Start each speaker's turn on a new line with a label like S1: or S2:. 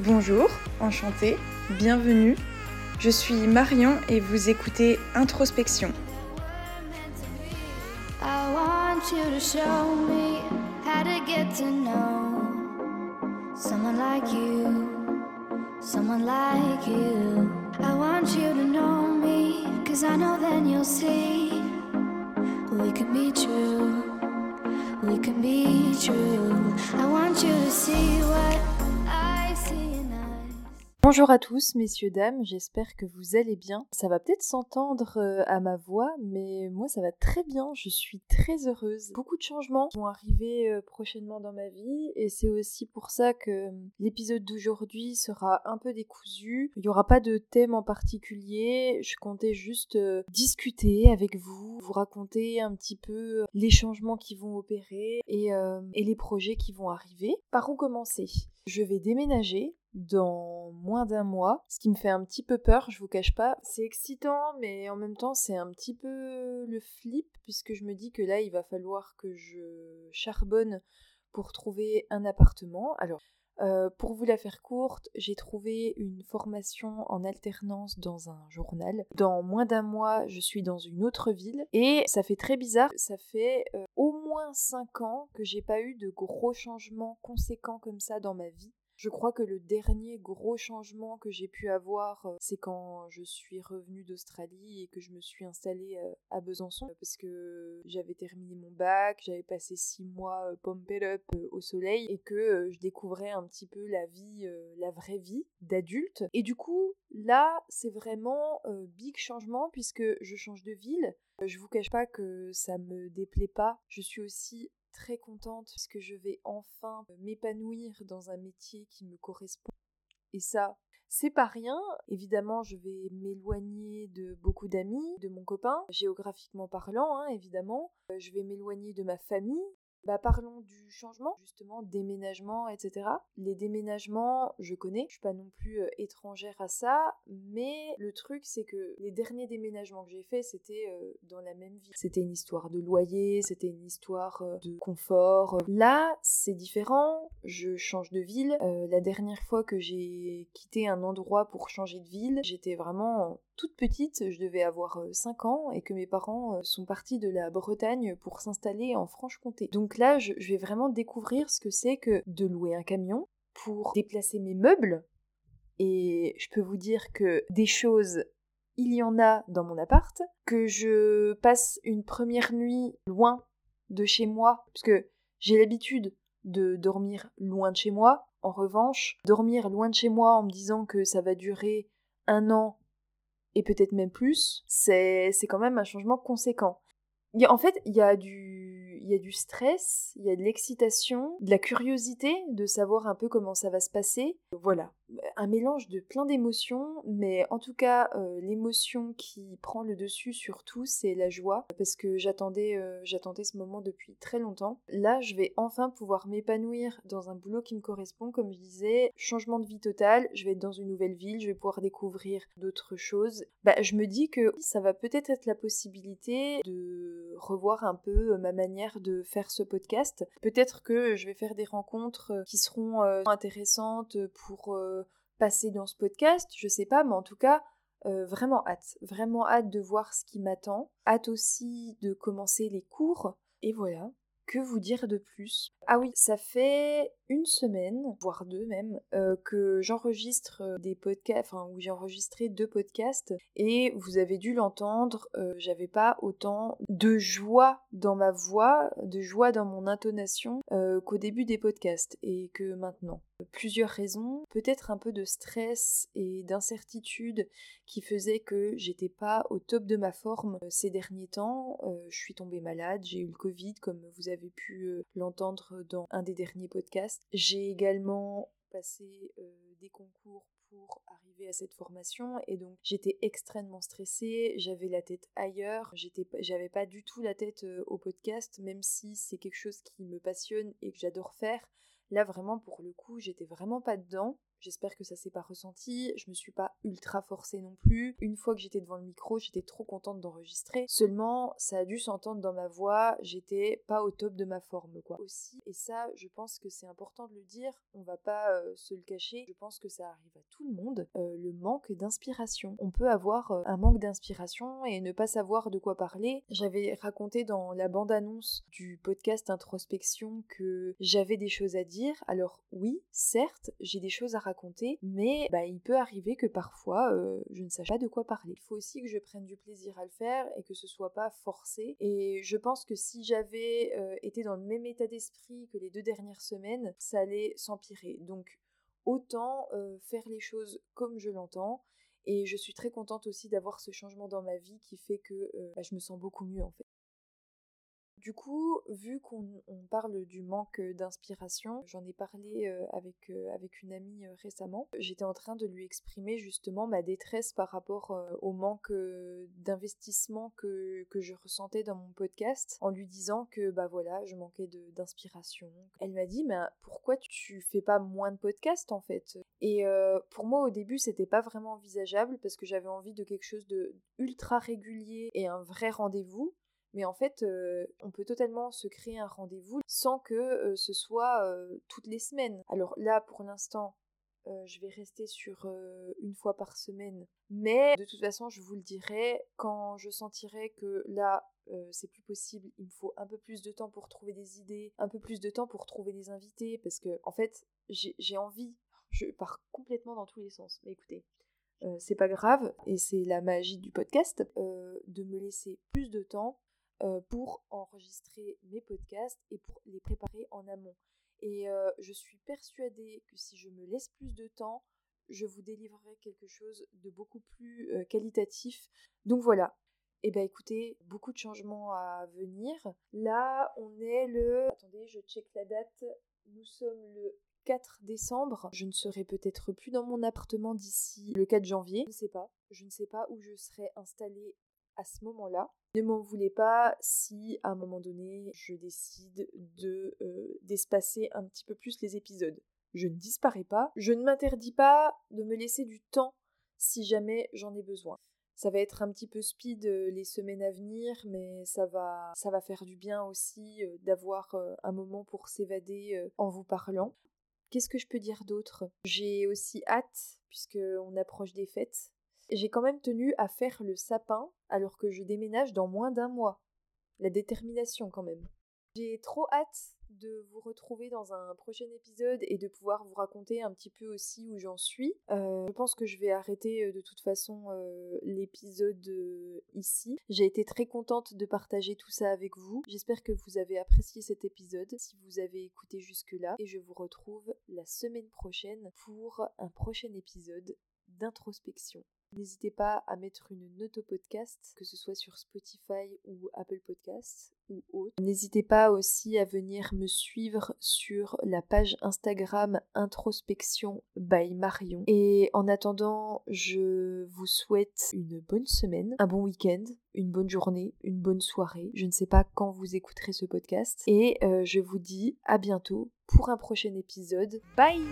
S1: Bonjour, enchantée, bienvenue. Je suis Marion et vous écoutez Introspection.
S2: I want you to show me how to get to know someone like you, someone like you. I want you to know me, cause I know then you'll see we can be true, we can be true. I want you to see what.
S3: Bonjour à tous, messieurs, dames, j'espère que vous allez bien. Ça va peut-être s'entendre euh, à ma voix, mais moi ça va très bien, je suis très heureuse. Beaucoup de changements vont arriver euh, prochainement dans ma vie, et c'est aussi pour ça que euh, l'épisode d'aujourd'hui sera un peu décousu. Il n'y aura pas de thème en particulier, je comptais juste discuter avec vous, vous raconter un petit peu les changements qui vont opérer et les projets qui vont arriver. Par où commencer? Je vais déménager dans moins d'un mois, ce qui me fait un petit peu peur, je vous cache pas. C'est excitant, mais en même temps, c'est un petit peu le flip, puisque je me dis que là, il va falloir que je charbonne pour trouver un appartement. Alors, euh, pour vous la faire courte, j'ai trouvé une formation en alternance dans un journal. Dans moins d'un mois, je suis dans une autre ville et ça fait très bizarre. Ça fait euh, au moins 5 ans que j'ai pas eu de gros changements conséquents comme ça dans ma vie. Je crois que le dernier gros changement que j'ai pu avoir, euh, c'est quand je suis revenue d'Australie et que je me suis installée euh, à Besançon parce que j'avais terminé mon bac, j'avais passé six mois euh, pumped up euh, au soleil et que euh, je découvrais un petit peu la vie, euh, la vraie vie d'adulte. Et du coup, là, c'est vraiment euh, big changement puisque je change de ville. Euh, Je vous cache pas que ça me déplaît pas. Je suis aussi très contente puisque je vais enfin m'épanouir dans un métier qui me correspond. Et ça, c'est pas rien. Évidemment, je vais m'éloigner de beaucoup d'amis, de mon copain, géographiquement parlant, hein, évidemment. Euh, Je vais m'éloigner de ma famille. Bah, parlons du changement, justement, déménagement, etc. Les déménagements, je connais, je suis pas non plus étrangère à ça, mais le truc, c'est que les derniers déménagements que j'ai faits, c'était dans la même ville. C'était une histoire de loyer, c'était une histoire de confort. Là, c'est différent, je change de ville. La dernière fois que j'ai quitté un endroit pour changer de ville, j'étais vraiment toute petite, je devais avoir 5 ans, et que mes parents euh, sont partis de la Bretagne pour s'installer en Franche-Comté. Donc là, je, vais vraiment découvrir ce que c'est que de louer un camion pour déplacer mes meubles. Et je peux vous dire que des choses, il y en a dans mon appart, que je passe une première nuit loin de chez moi, puisque j'ai l'habitude de dormir loin de chez moi. En revanche, dormir loin de chez moi en me disant que ça va durer un an et peut-être même plus, c'est quand même un changement conséquent. En fait, il y, a du, il y a du stress, il y a de l'excitation, de la curiosité de savoir un peu comment ça va se passer. Voilà, un mélange de plein d'émotions, mais en tout cas, euh, l'émotion qui prend le dessus sur tout, c'est la joie, parce que j'attendais euh, j'attendais ce moment depuis très longtemps. Là, je vais enfin pouvoir m'épanouir dans un boulot qui me correspond, comme je disais, changement de vie total, je vais être dans une nouvelle ville, je vais pouvoir découvrir d'autres choses. Bah, je me dis que ça va peut-être être la possibilité de revoir un peu ma manière de faire ce podcast. Peut-être que je vais faire des rencontres euh, qui seront euh, intéressantes pour euh, passer dans ce podcast, je sais pas, mais en tout cas, vraiment hâte, vraiment hâte de voir ce qui m'attend, hâte aussi de commencer les cours, et voilà. Que vous dire de plus? Ah oui, ça fait une semaine, voire deux même, euh, que j'enregistre euh, des podcasts, enfin où j'ai enregistré deux podcasts, et vous avez dû l'entendre, euh, j'avais pas autant de joie dans ma voix, de joie dans mon intonation qu'au début des podcasts, et que maintenant. Plusieurs raisons, peut-être un peu de stress et d'incertitude qui faisait que j'étais pas au top de ma forme ces derniers temps. Je suis tombée malade, j'ai eu le Covid comme vous avez pu l'entendre dans un des derniers podcasts. J'ai également passé euh, des concours pour arriver à cette formation et donc j'étais extrêmement stressée, j'avais la tête ailleurs, j'avais pas du tout la tête au podcast même si c'est quelque chose qui me passionne et que j'adore faire. Là vraiment pour le coup, j'étais vraiment pas dedans. J'espère que ça s'est pas ressenti. Je me suis pas ultra forcée non plus. Une fois que j'étais devant le micro, j'étais trop contente d'enregistrer. Seulement, ça a dû s'entendre dans ma voix. J'étais pas au top de ma forme, quoi. Aussi, et ça, je pense que c'est important de le dire. On va pas euh, se le cacher. Je pense que ça arrive à tout le monde. Euh, le manque d'inspiration. On peut avoir euh, un manque d'inspiration et ne pas savoir de quoi parler. J'avais raconté dans la bande-annonce du podcast Introspection que j'avais des choses à dire. Alors oui, certes, j'ai des choses à raconter, mais bah, il peut arriver que parfois euh, je ne sache pas de quoi parler. Il faut aussi que je prenne du plaisir à le faire et que ce soit pas forcé. Et je pense que si j'avais euh, été dans le même état d'esprit que les deux dernières semaines, ça allait s'empirer. Donc autant euh, faire les choses comme je l'entends. Et je suis très contente aussi d'avoir ce changement dans ma vie qui fait que bah, je me sens beaucoup mieux en fait. Du coup, vu qu'on parle du manque d'inspiration, j'en ai parlé avec, avec une amie récemment, j'étais en train de lui exprimer justement ma détresse par rapport au manque d'investissement que, que, je ressentais dans mon podcast, en lui disant que bah voilà, je manquais d'inspiration. Elle m'a dit, mais pourquoi tu fais pas moins de podcasts en fait? Et pour moi au début, c'était pas vraiment envisageable parce que j'avais envie de quelque chose de ultra régulier et un vrai rendez-vous. Mais en fait, on peut totalement se créer un rendez-vous sans que ce soit toutes les semaines. Alors là, pour l'instant, je vais rester sur une fois par semaine. Mais de toute façon, je vous le dirai quand je sentirai que là, c'est plus possible. Il me faut un peu plus de temps pour trouver des idées, un peu plus de temps pour trouver des invités. Parce que, en fait, j'ai envie. Je pars complètement dans tous les sens. Mais écoutez, c'est pas grave, et c'est la magie du podcast, de me laisser plus de temps pour enregistrer mes podcasts et pour les préparer en amont. Et euh, je suis persuadée que si je me laisse plus de temps, je vous délivrerai quelque chose de beaucoup plus euh, qualitatif. Donc voilà. Eh bien écoutez, beaucoup de changements à venir. Là, on est le... Attendez, je check la date. Nous sommes le 4 décembre. Je ne serai peut-être plus dans mon appartement d'ici le 4 janvier. Je ne sais pas. Je ne sais pas où je serai installée à ce moment-là. Ne m'en voulez pas si à un moment donné je décide de euh, d'espacer un petit peu plus les épisodes. Je ne disparais pas, je ne m'interdis pas de me laisser du temps si jamais j'en ai besoin. Ça va être un petit peu speed euh, les semaines à venir, mais ça va, ça va faire du bien aussi euh, d'avoir un moment pour s'évader en vous parlant. Qu'est-ce que je peux dire d'autre? J'ai aussi hâte, puisqu'on approche des fêtes, j'ai quand même tenu à faire le sapin alors que je déménage dans moins d'un mois. La détermination quand même. J'ai trop hâte de vous retrouver dans un prochain épisode et de pouvoir vous raconter un petit peu aussi où j'en suis. Euh, je pense que je vais arrêter euh, de toute façon euh, l'épisode ici. J'ai été très contente de partager tout ça avec vous. J'espère que vous avez apprécié cet épisode si vous avez écouté jusque-là et je vous retrouve la semaine prochaine pour un prochain épisode d'introspection. N'hésitez pas à mettre une note au podcast, que ce soit sur Spotify ou Apple Podcasts ou autre. N'hésitez pas aussi à venir me suivre sur la page Instagram Introspection by Marion. Et en attendant, je vous souhaite une bonne semaine, un bon week-end, une bonne journée, une bonne soirée. Je ne sais pas quand vous écouterez ce podcast. Et euh, je vous dis à bientôt pour un prochain épisode. Bye